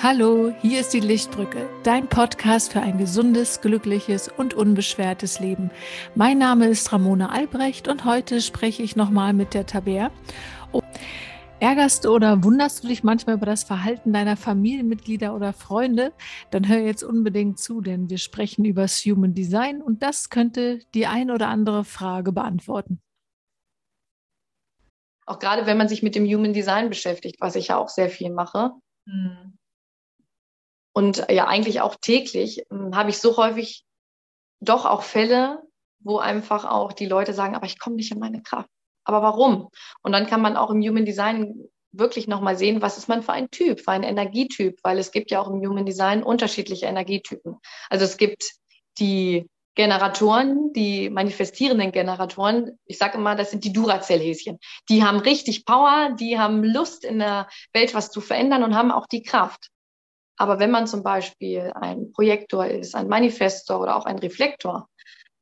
Hallo, hier ist die Lichtbrücke, dein Podcast für ein gesundes, glückliches und unbeschwertes Leben. Mein Name ist Ramona Albrecht und heute spreche ich nochmal mit der Taber. Oh, ärgerst du oder wunderst du dich manchmal über das Verhalten deiner Familienmitglieder oder Freunde? Dann hör jetzt unbedingt zu, denn wir sprechen über das Human Design und das könnte die ein oder andere Frage beantworten. Auch gerade wenn man sich mit dem Human Design beschäftigt, was ich ja auch sehr viel mache. Mhm und ja eigentlich auch täglich, hm, habe ich so häufig doch auch Fälle, wo einfach auch die Leute sagen, aber ich komme nicht in meine Kraft. Aber warum? Und dann kann man auch im Human Design wirklich nochmal sehen, was ist man für ein Typ, für ein Energietyp, weil es gibt ja auch im Human Design unterschiedliche Energietypen. Also es gibt die Generatoren, die manifestierenden Generatoren, ich sage immer, das sind die Duracell-Häschen. Die haben richtig Power, die haben Lust in der Welt was zu verändern und haben auch die Kraft. Aber wenn man zum Beispiel ein Projektor ist, ein Manifestor oder auch ein Reflektor,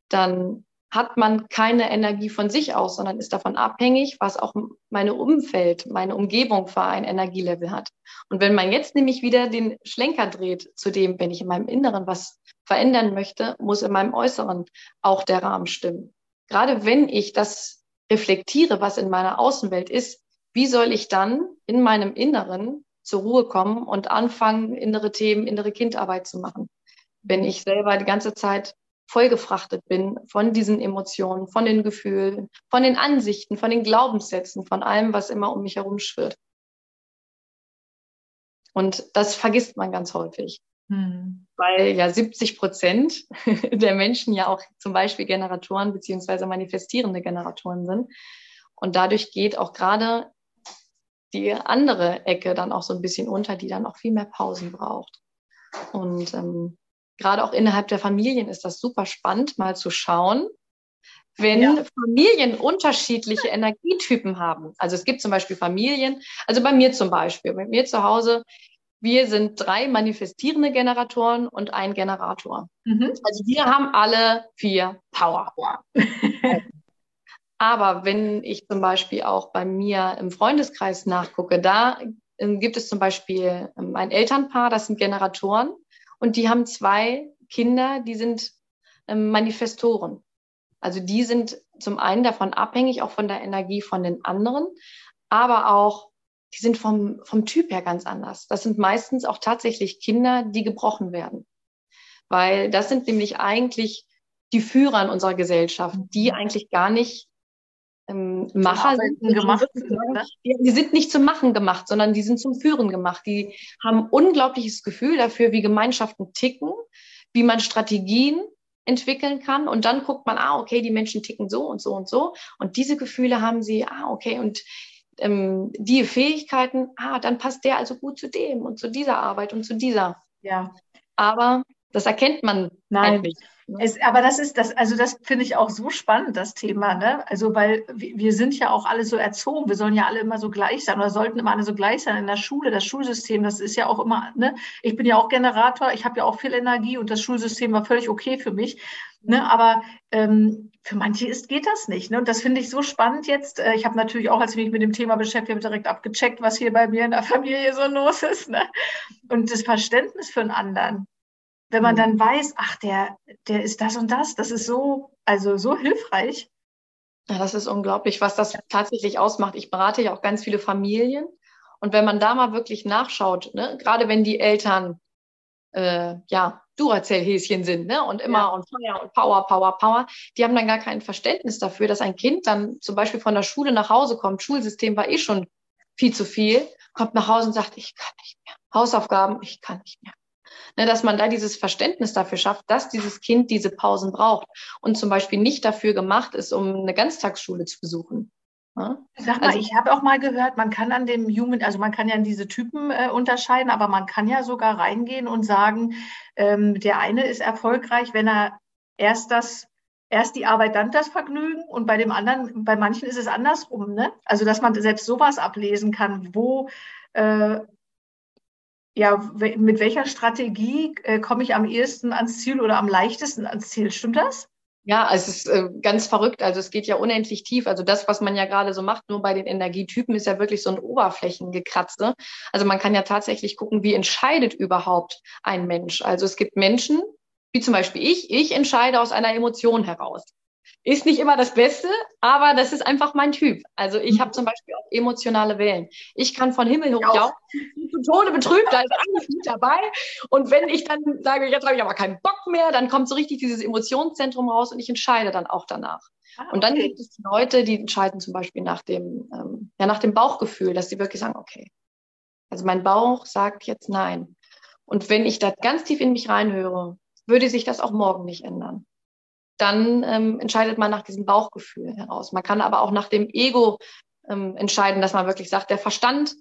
dann hat man keine Energie von sich aus, sondern ist davon abhängig, was auch meine Umfeld, meine Umgebung für ein Energielevel hat. Und wenn man jetzt nämlich wieder den Schlenker dreht zu dem, wenn ich in meinem Inneren was verändern möchte, muss in meinem Äußeren auch der Rahmen stimmen. Gerade wenn ich das reflektiere, was in meiner Außenwelt ist, wie soll ich dann in meinem Inneren zur Ruhe kommen und anfangen, innere Themen, innere Kindarbeit zu machen. Wenn ich selber die ganze Zeit vollgefrachtet bin von diesen Emotionen, von den Gefühlen, von den Ansichten, von den Glaubenssätzen, von allem, was immer um mich herum schwirrt. Und das vergisst man ganz häufig. Hm. Weil ja 70 Prozent der Menschen ja auch zum Beispiel Generatoren beziehungsweise manifestierende Generatoren sind. Und dadurch geht auch gerade die andere Ecke dann auch so ein bisschen unter, die dann auch viel mehr Pausen braucht. Und ähm, gerade auch innerhalb der Familien ist das super spannend, mal zu schauen, wenn ja. Familien unterschiedliche Energietypen haben. Also es gibt zum Beispiel Familien, also bei mir zum Beispiel, bei mir zu Hause, wir sind drei manifestierende Generatoren und ein Generator. Mhm. Also wir haben alle vier Power. Aber wenn ich zum Beispiel auch bei mir im Freundeskreis nachgucke, da ähm, gibt es zum Beispiel ähm, ein Elternpaar, das sind Generatoren und die haben zwei Kinder, die sind ähm, Manifestoren. Also die sind zum einen davon abhängig, auch von der Energie von den anderen, aber auch, die sind vom, vom Typ her ganz anders. Das sind meistens auch tatsächlich Kinder, die gebrochen werden. Weil das sind nämlich eigentlich die Führer in unserer Gesellschaft, die eigentlich gar nicht ähm, Macher sind. Gemacht, ne? die, sind nicht zum Machen gemacht, sondern die sind zum Führen gemacht. Die haben unglaubliches Gefühl dafür, wie Gemeinschaften ticken, wie man Strategien entwickeln kann. Und dann guckt man, ah, okay, die Menschen ticken so und so und so. Und diese Gefühle haben sie, ah, okay, und ähm, die Fähigkeiten, ah, dann passt der also gut zu dem und zu dieser Arbeit und zu dieser. Ja. Aber das erkennt man Nein. Halt nicht. Es, aber das ist das, also das finde ich auch so spannend, das Thema, ne? Also, weil wir sind ja auch alle so erzogen, wir sollen ja alle immer so gleich sein oder sollten immer alle so gleich sein in der Schule. Das Schulsystem, das ist ja auch immer, ne? Ich bin ja auch Generator, ich habe ja auch viel Energie und das Schulsystem war völlig okay für mich. Ne? Aber ähm, für manche ist, geht das nicht. Ne? Und das finde ich so spannend jetzt. Äh, ich habe natürlich auch, als ich mich mit dem Thema beschäftigt habe, direkt abgecheckt, was hier bei mir in der Familie so los ist. Ne? Und das Verständnis für einen anderen wenn man mhm. dann weiß, ach, der, der ist das und das, das ist so, also so hilfreich. Ja, das ist unglaublich, was das tatsächlich ausmacht. Ich berate ja auch ganz viele Familien. Und wenn man da mal wirklich nachschaut, ne, gerade wenn die Eltern äh, ja Duracell-Häschen sind ne, und immer ja. und Feuer und Power, Power, Power, die haben dann gar kein Verständnis dafür, dass ein Kind dann zum Beispiel von der Schule nach Hause kommt. Schulsystem war eh schon viel zu viel, kommt nach Hause und sagt, ich kann nicht mehr. Hausaufgaben, ich kann nicht mehr ne, dass man da dieses Verständnis dafür schafft, dass dieses Kind diese Pausen braucht und zum Beispiel nicht dafür gemacht ist, um eine Ganztagsschule zu besuchen. Ja? Sag mal, also, ich habe auch mal gehört, man kann an dem Human, also man kann ja an diese Typen äh, unterscheiden, aber man kann ja sogar reingehen und sagen, ähm, der eine ist erfolgreich, wenn er erst das erst die Arbeit, dann das Vergnügen und bei dem anderen, bei manchen ist es andersrum, ne? Also dass man selbst sowas ablesen kann, wo äh, ja, mit welcher Strategie äh, komme ich am ehesten ans Ziel oder am leichtesten ans Ziel? Stimmt das? Ja, es ist äh, ganz verrückt. Also es geht ja unendlich tief. Also das, was man ja gerade so macht, nur bei den Energietypen, ist ja wirklich so ein Oberflächengekratze. Also man kann ja tatsächlich gucken, wie entscheidet überhaupt ein Mensch. Also es gibt Menschen, wie zum Beispiel ich, ich entscheide aus einer Emotion heraus. Ist nicht immer das Beste, aber das ist einfach mein Typ. Also ich habe mhm. zum Beispiel auch emotionale Wellen. Ich kann von Himmel hoch jauchzen, zu Tode betrübt, da ist alles mit dabei. Und wenn ich dann sage, jetzt habe ich aber keinen Bock mehr, dann kommt so richtig dieses Emotionszentrum raus und ich entscheide dann auch danach. Ah, okay. Und dann gibt es Leute, die entscheiden zum Beispiel nach dem, ähm, ja, nach dem Bauchgefühl, dass sie wirklich sagen, okay, also mein Bauch sagt jetzt nein. Und wenn ich da ganz tief in mich reinhöre, würde sich das auch morgen nicht ändern dann ähm, entscheidet man nach diesem Bauchgefühl heraus. Man kann aber auch nach dem Ego ähm, entscheiden, dass man wirklich sagt, der Verstand,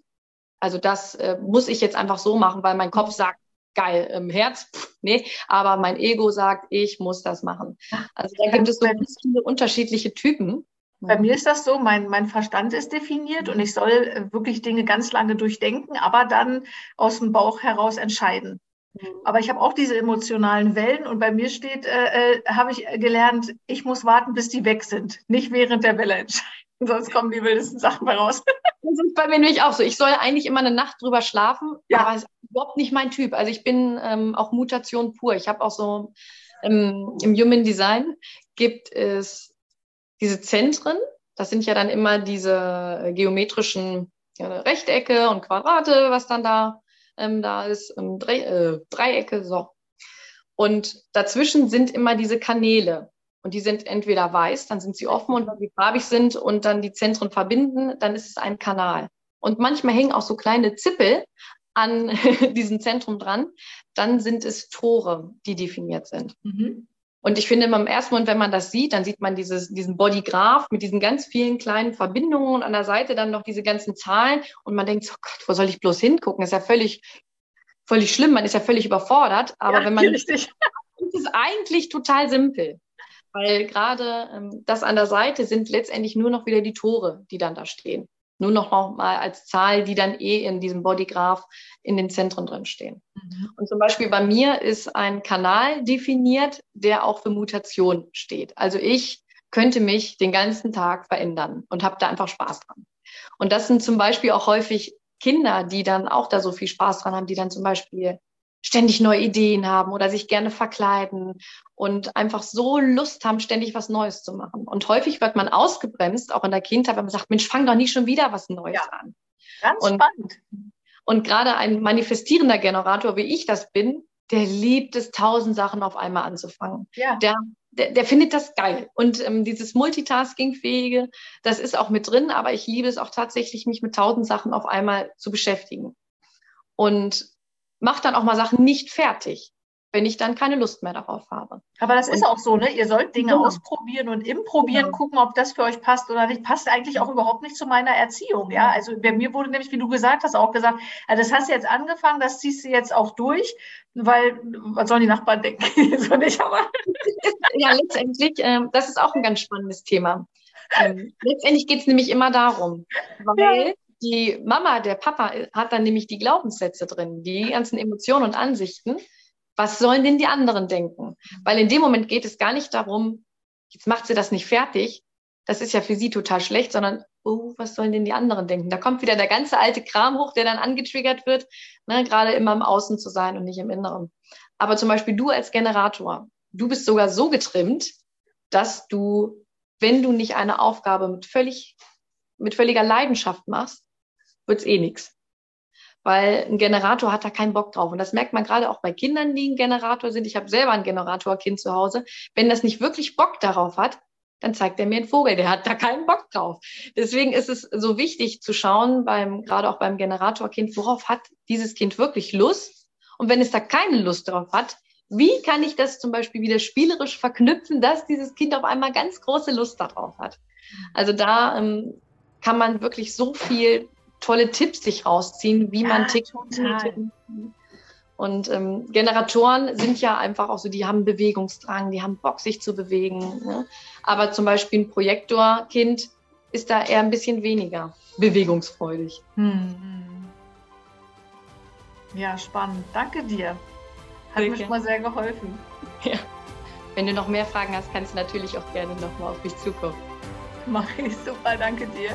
also das äh, muss ich jetzt einfach so machen, weil mein Kopf sagt, geil, im Herz, pff, nee, aber mein Ego sagt, ich muss das machen. Also da gibt es so viele unterschiedliche Typen. Bei mir ist das so, mein, mein Verstand ist definiert und ich soll äh, wirklich Dinge ganz lange durchdenken, aber dann aus dem Bauch heraus entscheiden. Aber ich habe auch diese emotionalen Wellen und bei mir steht, äh, äh, habe ich gelernt, ich muss warten, bis die weg sind, nicht während der Welle entscheiden. Sonst kommen die wildesten Sachen bei raus. Das ist bei mir nämlich auch so. Ich soll eigentlich immer eine Nacht drüber schlafen, ja. aber es ist überhaupt nicht mein Typ. Also ich bin ähm, auch Mutation pur. Ich habe auch so ähm, im Human Design gibt es diese Zentren. Das sind ja dann immer diese geometrischen ja, Rechtecke und Quadrate, was dann da ähm, da ist, ähm, Dre äh, Dreiecke, so. Und dazwischen sind immer diese Kanäle. Und die sind entweder weiß, dann sind sie offen und wenn sie farbig sind und dann die Zentren verbinden, dann ist es ein Kanal. Und manchmal hängen auch so kleine Zippel an diesem Zentrum dran. Dann sind es Tore, die definiert sind. Mhm. Und ich finde, im ersten Moment, wenn man das sieht, dann sieht man dieses, diesen Bodygraph mit diesen ganz vielen kleinen Verbindungen und an der Seite dann noch diese ganzen Zahlen. Und man denkt, oh Gott, wo soll ich bloß hingucken? Das ist ja völlig, völlig schlimm. Man ist ja völlig überfordert. Aber ja, wenn man, richtig. ist es eigentlich total simpel. Weil gerade ähm, das an der Seite sind letztendlich nur noch wieder die Tore, die dann da stehen nur noch mal als Zahl, die dann eh in diesem Bodygraph in den Zentren drin stehen. Mhm. Und zum Beispiel bei mir ist ein Kanal definiert, der auch für Mutation steht. Also ich könnte mich den ganzen Tag verändern und habe da einfach Spaß dran. Und das sind zum Beispiel auch häufig Kinder, die dann auch da so viel Spaß dran haben, die dann zum Beispiel ständig neue Ideen haben oder sich gerne verkleiden und einfach so Lust haben, ständig was Neues zu machen. Und häufig wird man ausgebremst, auch in der Kindheit, wenn man sagt, Mensch, fang doch nie schon wieder was Neues ja. an. Ganz und, spannend. Und gerade ein manifestierender Generator, wie ich das bin, der liebt es, tausend Sachen auf einmal anzufangen. Ja. Der, der, der findet das geil. Und ähm, dieses Multitasking-fähige, das ist auch mit drin, aber ich liebe es auch tatsächlich, mich mit tausend Sachen auf einmal zu beschäftigen. Und mache dann auch mal Sachen nicht fertig, wenn ich dann keine Lust mehr darauf habe. Aber das und, ist auch so, ne? Ihr sollt Dinge ja. ausprobieren und improbieren, ja. gucken, ob das für euch passt oder nicht. Passt eigentlich auch überhaupt nicht zu meiner Erziehung, ja? Also bei mir wurde nämlich, wie du gesagt hast, auch gesagt, also das hast du jetzt angefangen, das ziehst du jetzt auch durch, weil, was sollen die Nachbarn denken? so nicht, aber. ja, letztendlich, äh, das ist auch ein ganz spannendes Thema. Ähm, letztendlich geht es nämlich immer darum, weil ja die Mama, der Papa hat dann nämlich die Glaubenssätze drin, die ganzen Emotionen und Ansichten. Was sollen denn die anderen denken? Weil in dem Moment geht es gar nicht darum, jetzt macht sie das nicht fertig. Das ist ja für sie total schlecht, sondern, oh, was sollen denn die anderen denken? Da kommt wieder der ganze alte Kram hoch, der dann angetriggert wird, ne, gerade immer im Außen zu sein und nicht im Inneren. Aber zum Beispiel du als Generator, du bist sogar so getrimmt, dass du, wenn du nicht eine Aufgabe mit völlig, mit völliger Leidenschaft machst, wird's eh nix. Weil ein Generator hat da keinen Bock drauf. Und das merkt man gerade auch bei Kindern, die ein Generator sind. Ich habe selber ein Generatorkind zu Hause. Wenn das nicht wirklich Bock darauf hat, dann zeigt er mir einen Vogel, der hat da keinen Bock drauf. Deswegen ist es so wichtig zu schauen, beim, gerade auch beim Generatorkind, worauf hat dieses Kind wirklich Lust? Und wenn es da keine Lust drauf hat, wie kann ich das zum Beispiel wieder spielerisch verknüpfen, dass dieses Kind auf einmal ganz große Lust darauf hat? Also da ähm, kann man wirklich so viel tolle Tipps sich rausziehen, wie ja, man tickt. Und ähm, Generatoren sind ja einfach auch so, die haben Bewegungsdrang, die haben Bock, sich zu bewegen. Ne? Aber zum Beispiel ein Projektorkind ist da eher ein bisschen weniger bewegungsfreudig. Hm. Ja, spannend. Danke dir. Hat mir schon mal sehr geholfen. Ja. wenn du noch mehr Fragen hast, kannst du natürlich auch gerne nochmal auf mich zukommen. Mach ich super, danke dir.